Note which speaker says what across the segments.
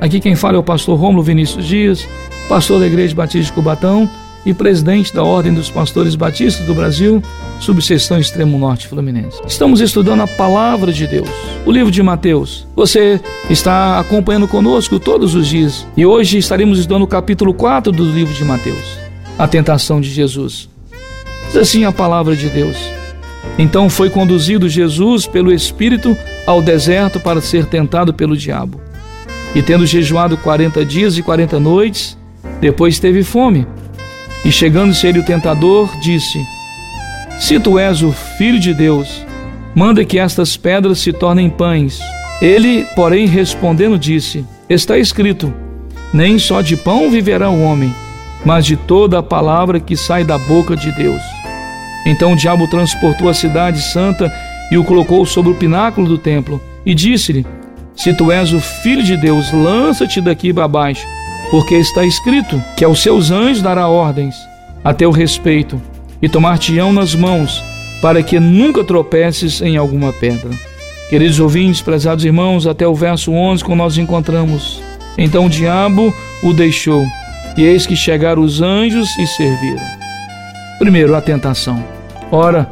Speaker 1: Aqui quem fala é o pastor Rômulo Vinícius Dias, pastor da Igreja Batista de Cubatão e presidente da Ordem dos Pastores Batistas do Brasil, subseção Extremo Norte Fluminense. Estamos estudando a Palavra de Deus, o livro de Mateus. Você está acompanhando conosco todos os dias e hoje estaremos estudando o capítulo 4 do livro de Mateus, a tentação de Jesus. Diz assim a Palavra de Deus. Então foi conduzido Jesus pelo Espírito ao deserto para ser tentado pelo diabo. E tendo jejuado quarenta dias e quarenta noites, depois teve fome. E chegando-se ele o tentador, disse: Se tu és o filho de Deus, manda que estas pedras se tornem pães. Ele, porém, respondendo, disse: Está escrito: Nem só de pão viverá o homem, mas de toda a palavra que sai da boca de Deus. Então o diabo transportou a cidade santa e o colocou sobre o pináculo do templo e disse-lhe: Se tu és o filho de Deus, lança-te daqui para baixo, porque está escrito que aos seus anjos dará ordens a teu respeito e tomar-te-ão nas mãos, para que nunca tropeces em alguma pedra. Queridos ouvintes, prezados irmãos, até o verso 11, quando nós encontramos. Então o diabo o deixou, e eis que chegaram os anjos e serviram. Primeiro, a tentação. Ora,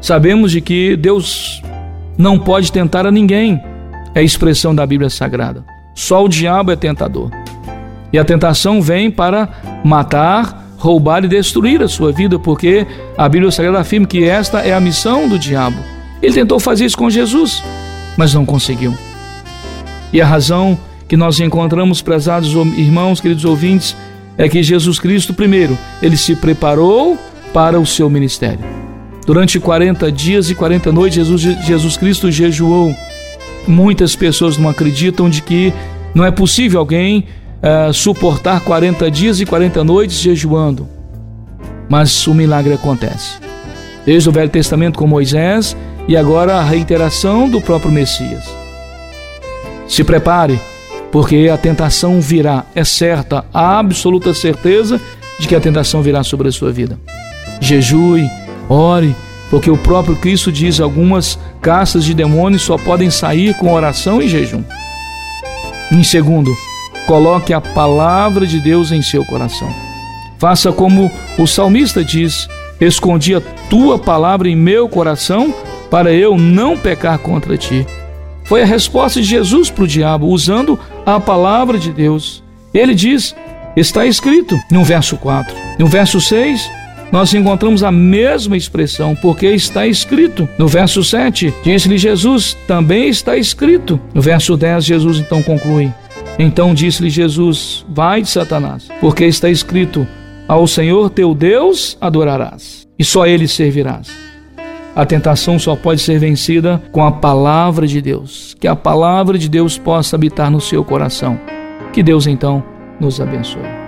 Speaker 1: sabemos de que Deus não pode tentar a ninguém. É a expressão da Bíblia Sagrada. Só o diabo é tentador. E a tentação vem para matar, roubar e destruir a sua vida, porque a Bíblia Sagrada afirma que esta é a missão do diabo. Ele tentou fazer isso com Jesus, mas não conseguiu. E a razão que nós encontramos, prezados irmãos, queridos ouvintes, é que Jesus Cristo, primeiro, ele se preparou para o seu ministério. Durante 40 dias e 40 noites, Jesus, Jesus Cristo jejuou. Muitas pessoas não acreditam de que não é possível alguém uh, suportar 40 dias e 40 noites jejuando. Mas o milagre acontece. Desde o Velho Testamento com Moisés e agora a reiteração do próprio Messias. Se prepare, porque a tentação virá, é certa, a absoluta certeza de que a tentação virá sobre a sua vida. Jejue, ore, porque o próprio Cristo diz algumas castas de demônios só podem sair com oração e jejum. Em segundo, coloque a palavra de Deus em seu coração. Faça como o salmista diz: Escondi a tua palavra em meu coração para eu não pecar contra ti. Foi a resposta de Jesus para o diabo, usando a palavra de Deus. Ele diz: Está escrito no verso 4. No verso 6, nós encontramos a mesma expressão, porque está escrito. No verso 7, disse-lhe Jesus: Também está escrito. No verso 10, Jesus então conclui: então disse-lhe Jesus: Vai de Satanás, porque está escrito: Ao Senhor teu Deus adorarás, e só ele servirás. A tentação só pode ser vencida com a palavra de Deus. Que a palavra de Deus possa habitar no seu coração. Que Deus então nos abençoe.